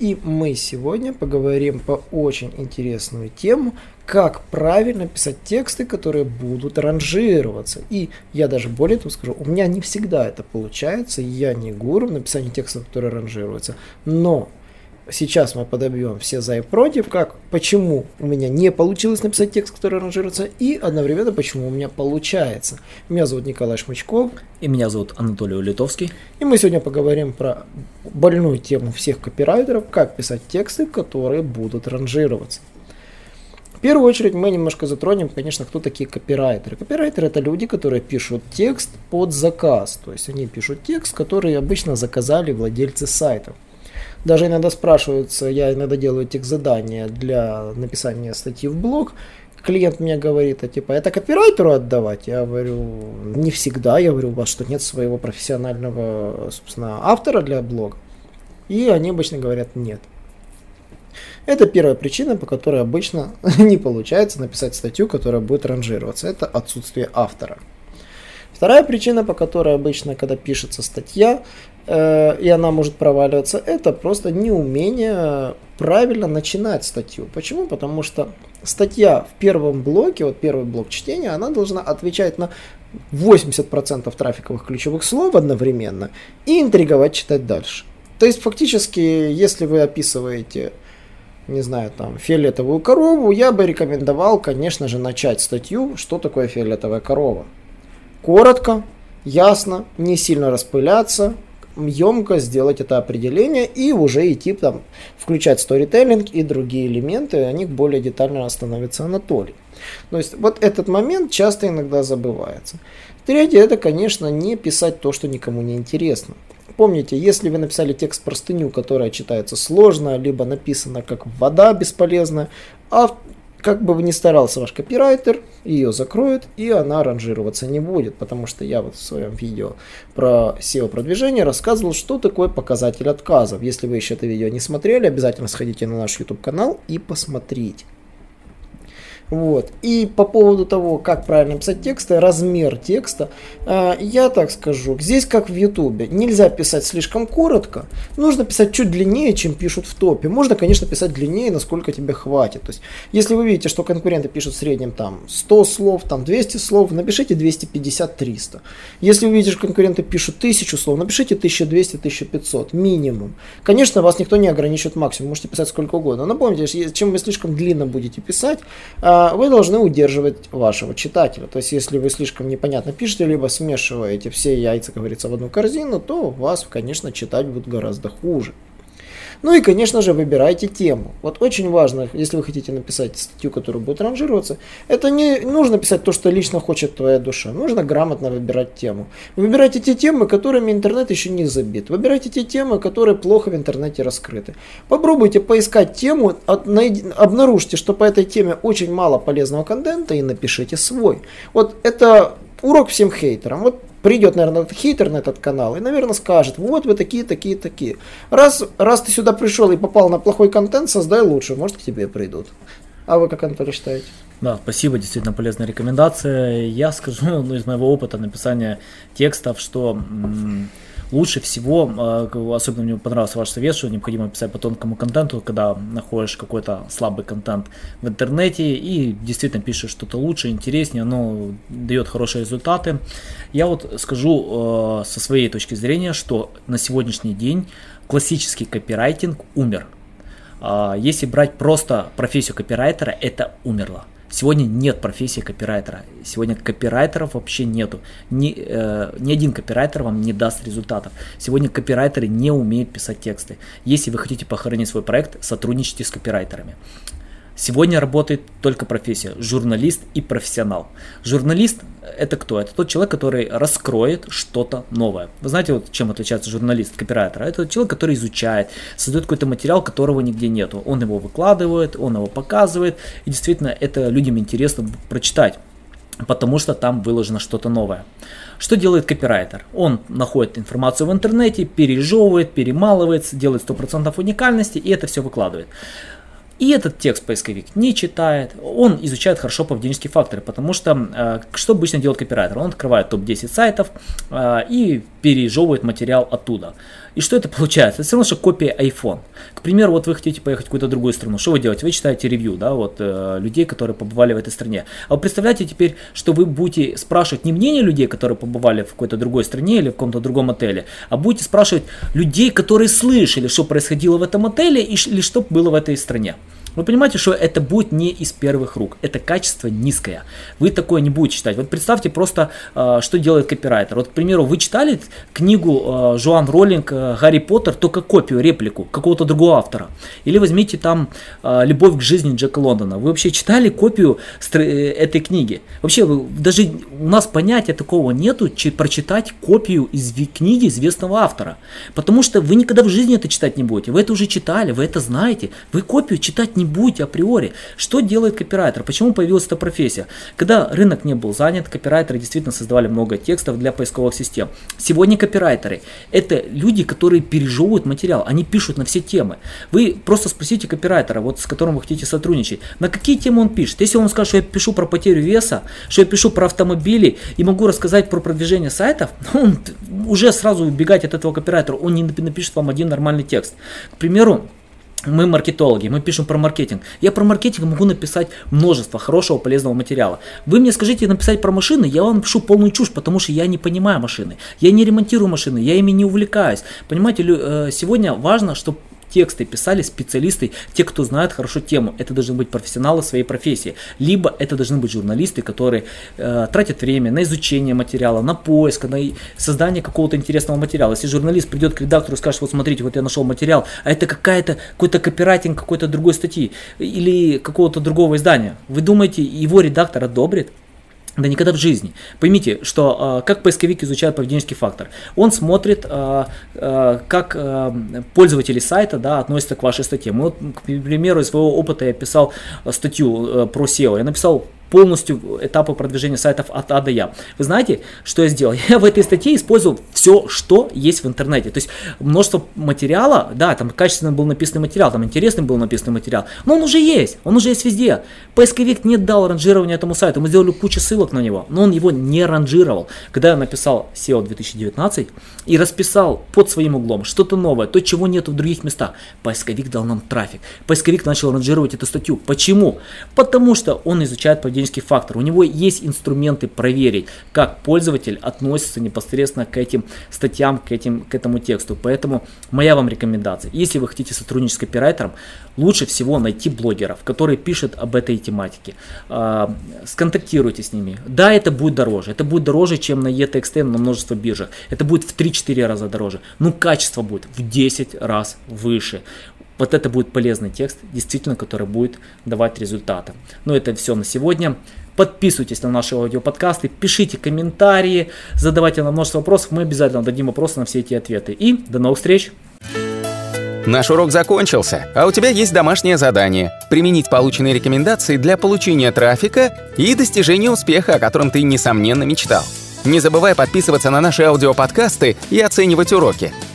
и мы сегодня поговорим по очень интересную тему, как правильно писать тексты, которые будут ранжироваться. И я даже более того скажу, у меня не всегда это получается, я не гуру в написании текстов, которые ранжируются, но сейчас мы подобьем все за и против, как, почему у меня не получилось написать текст, который ранжируется, и одновременно, почему у меня получается. Меня зовут Николай Шмычков. И меня зовут Анатолий Улитовский. И мы сегодня поговорим про больную тему всех копирайтеров, как писать тексты, которые будут ранжироваться. В первую очередь мы немножко затронем, конечно, кто такие копирайтеры. Копирайтеры это люди, которые пишут текст под заказ. То есть они пишут текст, который обычно заказали владельцы сайтов. Даже иногда спрашиваются, я иногда делаю текст задания для написания статьи в блог, клиент мне говорит, а типа, это копирайтеру отдавать? Я говорю, не всегда, я говорю, у вас что, нет своего профессионального, собственно, автора для блога? И они обычно говорят, нет. Это первая причина, по которой обычно не получается написать статью, которая будет ранжироваться. Это отсутствие автора. Вторая причина, по которой обычно, когда пишется статья, и она может проваливаться, это просто неумение правильно начинать статью. Почему? Потому что статья в первом блоке, вот первый блок чтения, она должна отвечать на 80% трафиковых ключевых слов одновременно и интриговать читать дальше. То есть фактически, если вы описываете не знаю, там, фиолетовую корову, я бы рекомендовал, конечно же, начать статью, что такое фиолетовая корова коротко, ясно, не сильно распыляться, емко сделать это определение и уже идти там, включать сторителлинг и другие элементы, о них более детально становится Анатолий. То есть вот этот момент часто иногда забывается. Третье, это, конечно, не писать то, что никому не интересно. Помните, если вы написали текст простыню, которая читается сложно, либо написана как вода бесполезная, а как бы ни старался ваш копирайтер, ее закроют, и она ранжироваться не будет, потому что я вот в своем видео про SEO-продвижение рассказывал, что такое показатель отказов. Если вы еще это видео не смотрели, обязательно сходите на наш YouTube канал и посмотрите. Вот. И по поводу того, как правильно писать тексты, размер текста, э, я так скажу, здесь как в Ютубе, нельзя писать слишком коротко, нужно писать чуть длиннее, чем пишут в топе. Можно, конечно, писать длиннее, насколько тебе хватит. То есть, если вы видите, что конкуренты пишут в среднем там 100 слов, там 200 слов, напишите 250-300. Если вы видите, что конкуренты пишут 1000 слов, напишите 1200-1500 минимум. Конечно, вас никто не ограничивает максимум, можете писать сколько угодно. Но помните, чем вы слишком длинно будете писать, э, вы должны удерживать вашего читателя. То есть, если вы слишком непонятно пишете, либо смешиваете все яйца, как говорится, в одну корзину, то вас, конечно, читать будет гораздо хуже. Ну и, конечно же, выбирайте тему. Вот очень важно, если вы хотите написать статью, которая будет ранжироваться, это не нужно писать то, что лично хочет твоя душа. Нужно грамотно выбирать тему. Выбирайте те темы, которыми интернет еще не забит. Выбирайте те темы, которые плохо в интернете раскрыты. Попробуйте поискать тему, обнаружьте, что по этой теме очень мало полезного контента и напишите свой. Вот это урок всем хейтерам. Вот придет, наверное, этот хейтер на этот канал и, наверное, скажет, вот вы такие, такие, такие. Раз, раз ты сюда пришел и попал на плохой контент, создай лучше, может, к тебе придут. А вы как, Анатолий, считаете? Да, спасибо, действительно полезная рекомендация. Я скажу, ну, из моего опыта написания текстов, что м- лучше всего, а, особенно мне понравился ваш совет, что необходимо писать по тонкому контенту, когда находишь какой-то слабый контент в интернете и действительно пишешь что-то лучше, интереснее, оно дает хорошие результаты. Я вот скажу а, со своей точки зрения, что на сегодняшний день классический копирайтинг умер. А, если брать просто профессию копирайтера, это умерло. Сегодня нет профессии копирайтера. Сегодня копирайтеров вообще нету. Ни, э, ни один копирайтер вам не даст результатов. Сегодня копирайтеры не умеют писать тексты. Если вы хотите похоронить свой проект, сотрудничайте с копирайтерами. Сегодня работает только профессия журналист и профессионал. Журналист это кто? Это тот человек, который раскроет что-то новое. Вы знаете, вот чем отличается журналист от копирайтера? Это человек, который изучает, создает какой-то материал, которого нигде нету. Он его выкладывает, он его показывает, и действительно это людям интересно прочитать. потому что там выложено что-то новое. Что делает копирайтер? Он находит информацию в интернете, пережевывает, перемалывает, делает 100% уникальности и это все выкладывает. И этот текст поисковик не читает, он изучает хорошо поведенческие факторы, потому что э, что обычно делает копирайтер? Он открывает топ-10 сайтов э, и пережевывает материал оттуда. И что это получается? Это все равно, что копия iPhone. К примеру, вот вы хотите поехать в какую-то другую страну. Что вы делаете? Вы читаете ревью, да, вот э, людей, которые побывали в этой стране. А вы представляете теперь, что вы будете спрашивать не мнение людей, которые побывали в какой-то другой стране или в каком-то другом отеле, а будете спрашивать людей, которые слышали, что происходило в этом отеле и, или что было в этой стране. Вы понимаете, что это будет не из первых рук. Это качество низкое. Вы такое не будете читать. Вот представьте просто, э, что делает копирайтер. Вот, к примеру, вы читали книгу э, Жуан Роллинг э, «Гарри Поттер», только копию, реплику какого-то другого автора. Или возьмите там «Любовь к жизни» Джека Лондона. Вы вообще читали копию этой книги? Вообще, даже у нас понятия такого нету, прочитать копию из книги известного автора. Потому что вы никогда в жизни это читать не будете. Вы это уже читали, вы это знаете. Вы копию читать не будете априори. Что делает копирайтер? Почему появилась эта профессия? Когда рынок не был занят, копирайтеры действительно создавали много текстов для поисковых систем. Сегодня копирайтеры – это люди, которые пережевывают материал, они пишут на все темы. Вы просто спросите копирайтера, вот с которым вы хотите сотрудничать, на какие темы он пишет. Если он скажет, что я пишу про потерю веса, что я пишу про автомобили и могу рассказать про продвижение сайтов, он уже сразу убегать от этого копирайтера, он не напишет вам один нормальный текст. К примеру, мы маркетологи, мы пишем про маркетинг. Я про маркетинг могу написать множество хорошего, полезного материала. Вы мне скажите написать про машины, я вам напишу полную чушь, потому что я не понимаю машины. Я не ремонтирую машины, я ими не увлекаюсь. Понимаете, э, сегодня важно, чтобы тексты писали специалисты, те, кто знает хорошо тему. Это должны быть профессионалы своей профессии. Либо это должны быть журналисты, которые э, тратят время на изучение материала, на поиск, на создание какого-то интересного материала. Если журналист придет к редактору и скажет, вот смотрите, вот я нашел материал, а это какая-то, какой-то копирайтинг какой-то другой статьи или какого-то другого издания, вы думаете, его редактор одобрит? Да никогда в жизни. Поймите, что э, как поисковик изучает поведенческий фактор. Он смотрит, э, э, как пользователи сайта да, относятся к вашей статье. Мы, вот, к примеру, из своего опыта я писал статью э, про SEO. Я написал полностью этапы продвижения сайтов от А до Я. Вы знаете, что я сделал? Я в этой статье использовал все, что есть в интернете. То есть множество материала, да, там качественно был написан материал, там интересный был написан материал, но он уже есть, он уже есть везде. Поисковик не дал ранжирования этому сайту, мы сделали кучу ссылок на него, но он его не ранжировал. Когда я написал SEO 2019 и расписал под своим углом что-то новое, то, чего нет в других местах, поисковик дал нам трафик. Поисковик начал ранжировать эту статью. Почему? Потому что он изучает поведение поведенческий фактор. У него есть инструменты проверить, как пользователь относится непосредственно к этим статьям, к, этим, к этому тексту. Поэтому моя вам рекомендация. Если вы хотите сотрудничать с копирайтером, лучше всего найти блогеров, которые пишут об этой тематике. А, сконтактируйте с ними. Да, это будет дороже. Это будет дороже, чем на ETXT на множество биржах. Это будет в 3-4 раза дороже. Но качество будет в 10 раз выше. Вот это будет полезный текст, действительно, который будет давать результаты. Но это все на сегодня. Подписывайтесь на наши аудиоподкасты, пишите комментарии, задавайте нам множество вопросов. Мы обязательно дадим вопросы на все эти ответы. И до новых встреч! Наш урок закончился, а у тебя есть домашнее задание – применить полученные рекомендации для получения трафика и достижения успеха, о котором ты, несомненно, мечтал. Не забывай подписываться на наши аудиоподкасты и оценивать уроки.